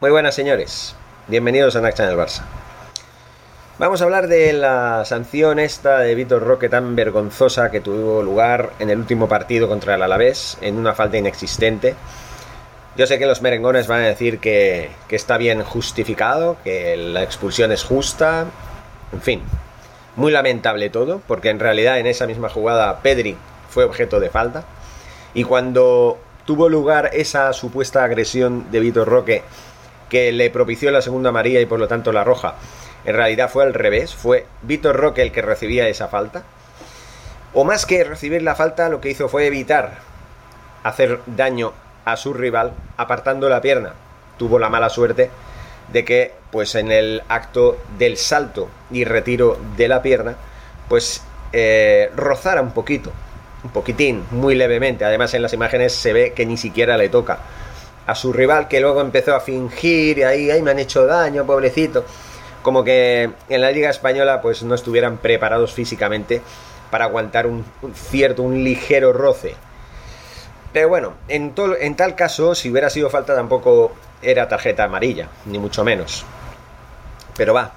Muy buenas, señores. Bienvenidos a Naxa en el Barça. Vamos a hablar de la sanción esta de Vitor Roque tan vergonzosa que tuvo lugar en el último partido contra el Alavés, en una falta inexistente. Yo sé que los merengones van a decir que, que está bien justificado, que la expulsión es justa, en fin, muy lamentable todo, porque en realidad en esa misma jugada Pedri fue objeto de falta. Y cuando tuvo lugar esa supuesta agresión de Vitor Roque que le propició la segunda María y por lo tanto la roja, en realidad fue al revés, fue Vitor Roque el que recibía esa falta. O más que recibir la falta, lo que hizo fue evitar hacer daño a su rival apartando la pierna. Tuvo la mala suerte de que, pues en el acto del salto y retiro de la pierna, pues eh, rozara un poquito, un poquitín, muy levemente. Además, en las imágenes se ve que ni siquiera le toca a su rival, que luego empezó a fingir y ahí, ahí me han hecho daño, pobrecito como que en la Liga Española pues no estuvieran preparados físicamente para aguantar un, cierto, un ligero roce. Pero bueno, en, en tal caso, si hubiera sido falta tampoco era tarjeta amarilla, ni mucho menos. Pero va.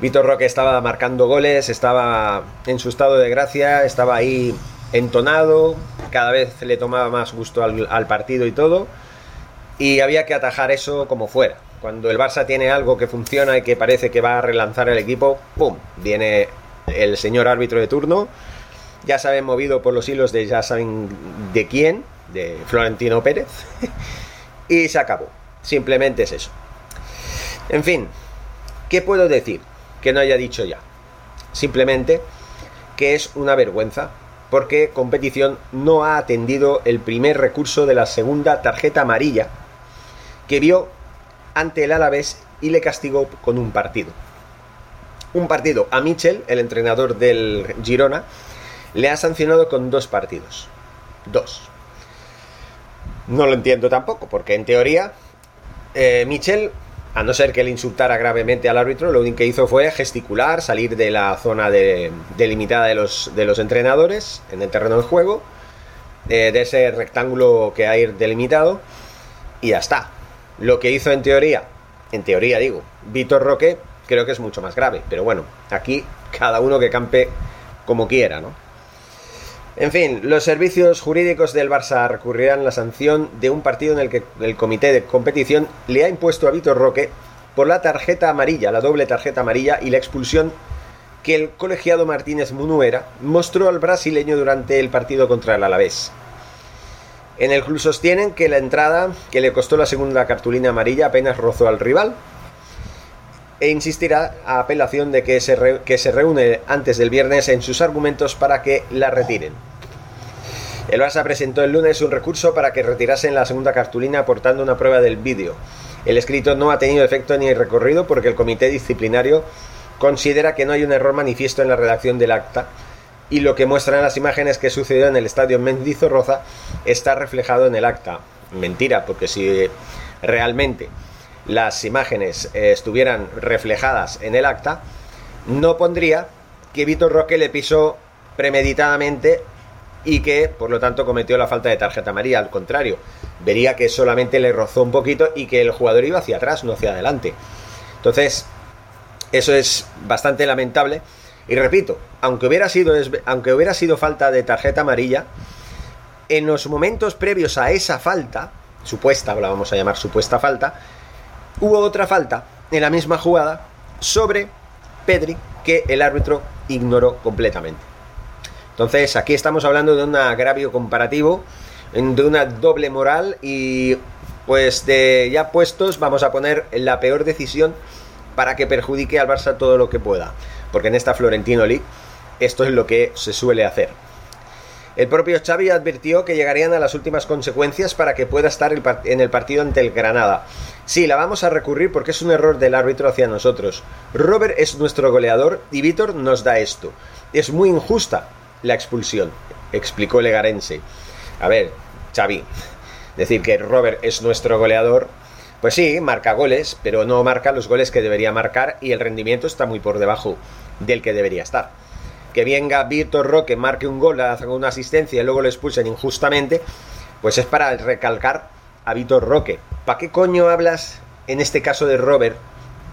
Vitor Roque estaba marcando goles, estaba en su estado de gracia, estaba ahí entonado, cada vez le tomaba más gusto al partido y todo. Y había que atajar eso como fuera. Cuando el Barça tiene algo que funciona y que parece que va a relanzar el equipo, ¡pum! Viene el señor árbitro de turno. Ya saben, movido por los hilos de ya saben de quién, de Florentino Pérez. y se acabó. Simplemente es eso. En fin, ¿qué puedo decir que no haya dicho ya? Simplemente que es una vergüenza porque competición no ha atendido el primer recurso de la segunda tarjeta amarilla que vio ante el Alavés y le castigó con un partido. Un partido a Michel, el entrenador del Girona, le ha sancionado con dos partidos. Dos. No lo entiendo tampoco, porque en teoría eh, Michel, a no ser que le insultara gravemente al árbitro, lo único que hizo fue gesticular, salir de la zona delimitada de los, de entrenadores en el terreno del juego, eh, de ese rectángulo que hay delimitado, y ya está. Lo que hizo en teoría, en teoría digo, Víctor Roque, creo que es mucho más grave. Pero bueno, aquí cada uno que campe como quiera, ¿no? En fin, los servicios jurídicos del Barça recurrirán la sanción de un partido en el que el comité de competición le ha impuesto a Víctor Roque por la tarjeta amarilla, la doble tarjeta amarilla y la expulsión que el colegiado Martínez Munuera mostró al brasileño durante el partido contra el Alavés. En el club sostienen que la entrada que le costó la segunda cartulina amarilla apenas rozó al rival e insistirá a apelación de que se, que se reúne antes del viernes en sus argumentos para que la retiren. El Barça presentó el lunes un recurso para que retirasen la segunda cartulina aportando una prueba del vídeo. El escrito no ha tenido efecto ni recorrido porque el comité disciplinario considera que no hay un error manifiesto en la redacción del acta y lo que muestran las imágenes que sucedió en el estadio Mendizorroza está reflejado en el acta. Mentira, porque si realmente las imágenes eh, estuvieran reflejadas en el acta, no pondría que Vitor Roque le pisó premeditadamente y que por lo tanto cometió la falta de tarjeta amarilla. Al contrario, vería que solamente le rozó un poquito y que el jugador iba hacia atrás, no hacia adelante. Entonces, eso es bastante lamentable y repito, aunque hubiera sido, aunque hubiera sido falta de tarjeta amarilla, en los momentos previos a esa falta, supuesta, la vamos a llamar supuesta falta, hubo otra falta en la misma jugada sobre Pedri que el árbitro ignoró completamente. Entonces, aquí estamos hablando de un agravio comparativo, de una doble moral y pues de ya puestos vamos a poner la peor decisión para que perjudique al Barça todo lo que pueda porque en esta Florentino League esto es lo que se suele hacer. El propio Xavi advirtió que llegarían a las últimas consecuencias para que pueda estar en el partido ante el Granada. Sí, la vamos a recurrir porque es un error del árbitro hacia nosotros. Robert es nuestro goleador y Víctor nos da esto. Es muy injusta la expulsión, explicó Legarense. A ver, Xavi, decir que Robert es nuestro goleador, pues sí, marca goles, pero no marca los goles que debería marcar y el rendimiento está muy por debajo del que debería estar. Que venga Víctor Roque, marque un gol, haga una asistencia y luego lo expulsen injustamente, pues es para recalcar a Víctor Roque. ¿Para qué coño hablas en este caso de Robert,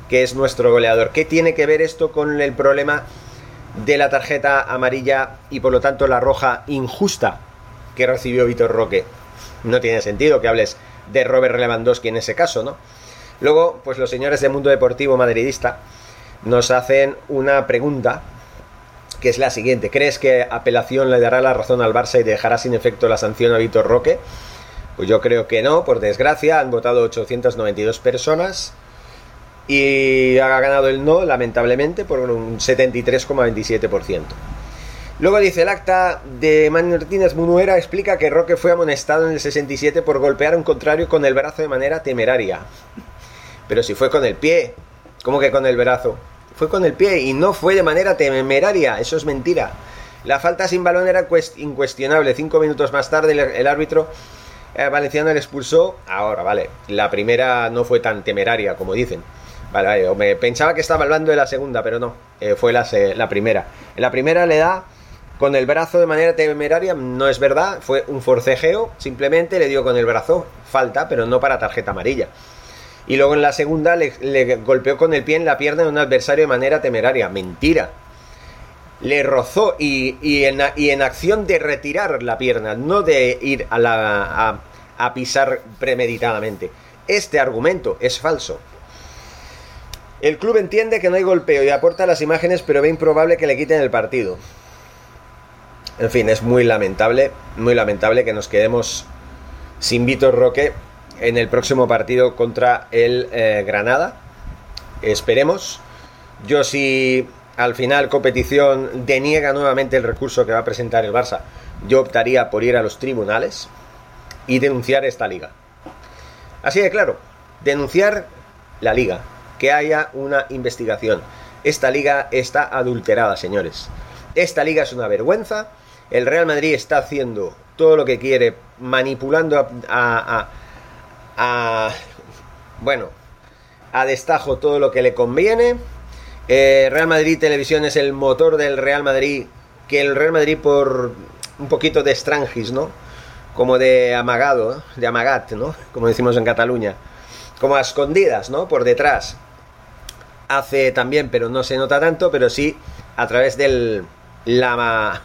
que es nuestro goleador? ¿Qué tiene que ver esto con el problema de la tarjeta amarilla y por lo tanto la roja injusta que recibió Víctor Roque? No tiene sentido que hables de Robert Lewandowski en ese caso, ¿no? Luego, pues los señores del mundo deportivo madridista nos hacen una pregunta que es la siguiente. ¿Crees que apelación le dará la razón al Barça y dejará sin efecto la sanción a Víctor Roque? Pues yo creo que no, por desgracia, han votado 892 personas y ha ganado el no, lamentablemente, por un 73,27%. Luego dice el acta de Martínez Munuera explica que Roque fue amonestado en el 67 por golpear a un contrario con el brazo de manera temeraria. Pero si fue con el pie, ¿cómo que con el brazo? Fue con el pie y no fue de manera temeraria, eso es mentira. La falta sin balón era incuestionable. Cinco minutos más tarde el, árbitro eh, valenciano le expulsó. Ahora, vale, la primera no fue tan temeraria como dicen. Vale, vale, me pensaba que estaba hablando de la segunda, pero no, eh, fue la, la primera. En la primera le da con el brazo de manera temeraria, no es verdad, fue un forcejeo, simplemente le dio con el brazo, falta, pero no para tarjeta amarilla. Y luego en la segunda le, golpeó con el pie en la pierna de un adversario de manera temeraria, mentira. Le rozó y, en, acción de retirar la pierna, no de ir a, la, a pisar premeditadamente. Este argumento es falso. El club entiende que no hay golpeo y aporta las imágenes, pero ve improbable que le quiten el partido. En fin, es muy lamentable, muy lamentable que nos quedemos sin Vitor Roque en el próximo partido contra el eh, Granada. Esperemos. Yo si al final competición deniega nuevamente el recurso que va a presentar el Barça, yo optaría por ir a los tribunales y denunciar esta liga. Así de claro, denunciar la liga, que haya una investigación. Esta liga está adulterada, señores. Esta liga es una vergüenza el Real Madrid está haciendo todo lo que quiere, manipulando a, bueno, a destajo todo lo que le conviene. Eh, Real Madrid Televisión es el motor del Real Madrid, que el Real Madrid por un poquito de estrangis, ¿no? Como de amagado, de amagat, ¿no? Como decimos en Cataluña. Como a escondidas, ¿no? Por detrás. Hace también, pero no se nota tanto, pero sí a través del la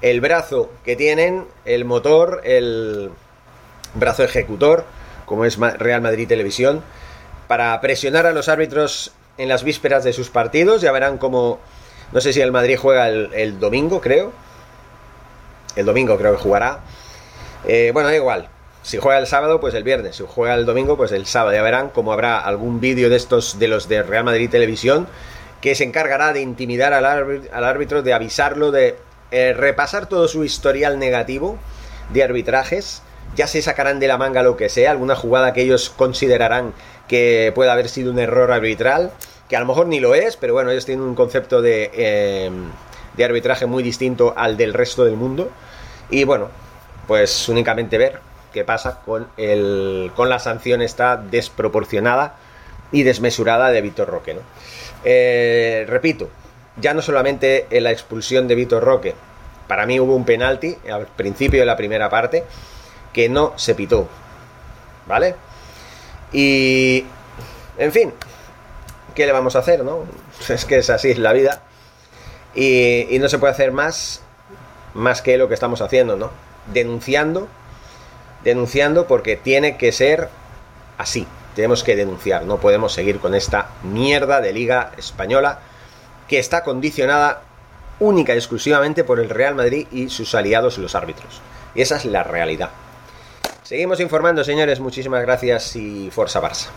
el brazo que tienen, el motor, el brazo ejecutor, como es Real Madrid Televisión, para presionar a los árbitros en las vísperas de sus partidos. Ya verán cómo, no sé si el Madrid juega el, domingo, creo. El domingo creo que jugará. Eh, bueno, da igual. Si juega el sábado, pues el viernes. Si juega el domingo, pues el sábado. Ya verán cómo habrá algún vídeo de estos de los de Real Madrid Televisión que se encargará de intimidar al árbitro, de avisarlo, de eh, repasar todo su historial negativo de arbitrajes. Ya se sacarán de la manga lo que sea, alguna jugada que ellos considerarán que puede haber sido un error arbitral, que a lo mejor ni lo es, pero bueno, ellos tienen un concepto de, em, de arbitraje muy distinto al del resto del mundo. Y bueno, pues únicamente ver qué pasa con, el, con la sanción esta desproporcionada y desmesurada de Víctor Roque. ¿no? Eh, repito, ya no solamente en la expulsión de Vitor Roque, para mí hubo un penalti al principio de la primera parte que no se pitó, ¿vale? Y, en fin, ¿qué le vamos a hacer, no? Es que es así, la vida. Y, y no se puede hacer más, más que lo que estamos haciendo, ¿no? Denunciando, denunciando porque tiene que ser así. Tenemos que denunciar, no podemos seguir con esta mierda de liga española que está condicionada única y exclusivamente por el Real Madrid y sus aliados los árbitros. Y esa es la realidad. Seguimos informando, señores. Muchísimas gracias y Forza Barça.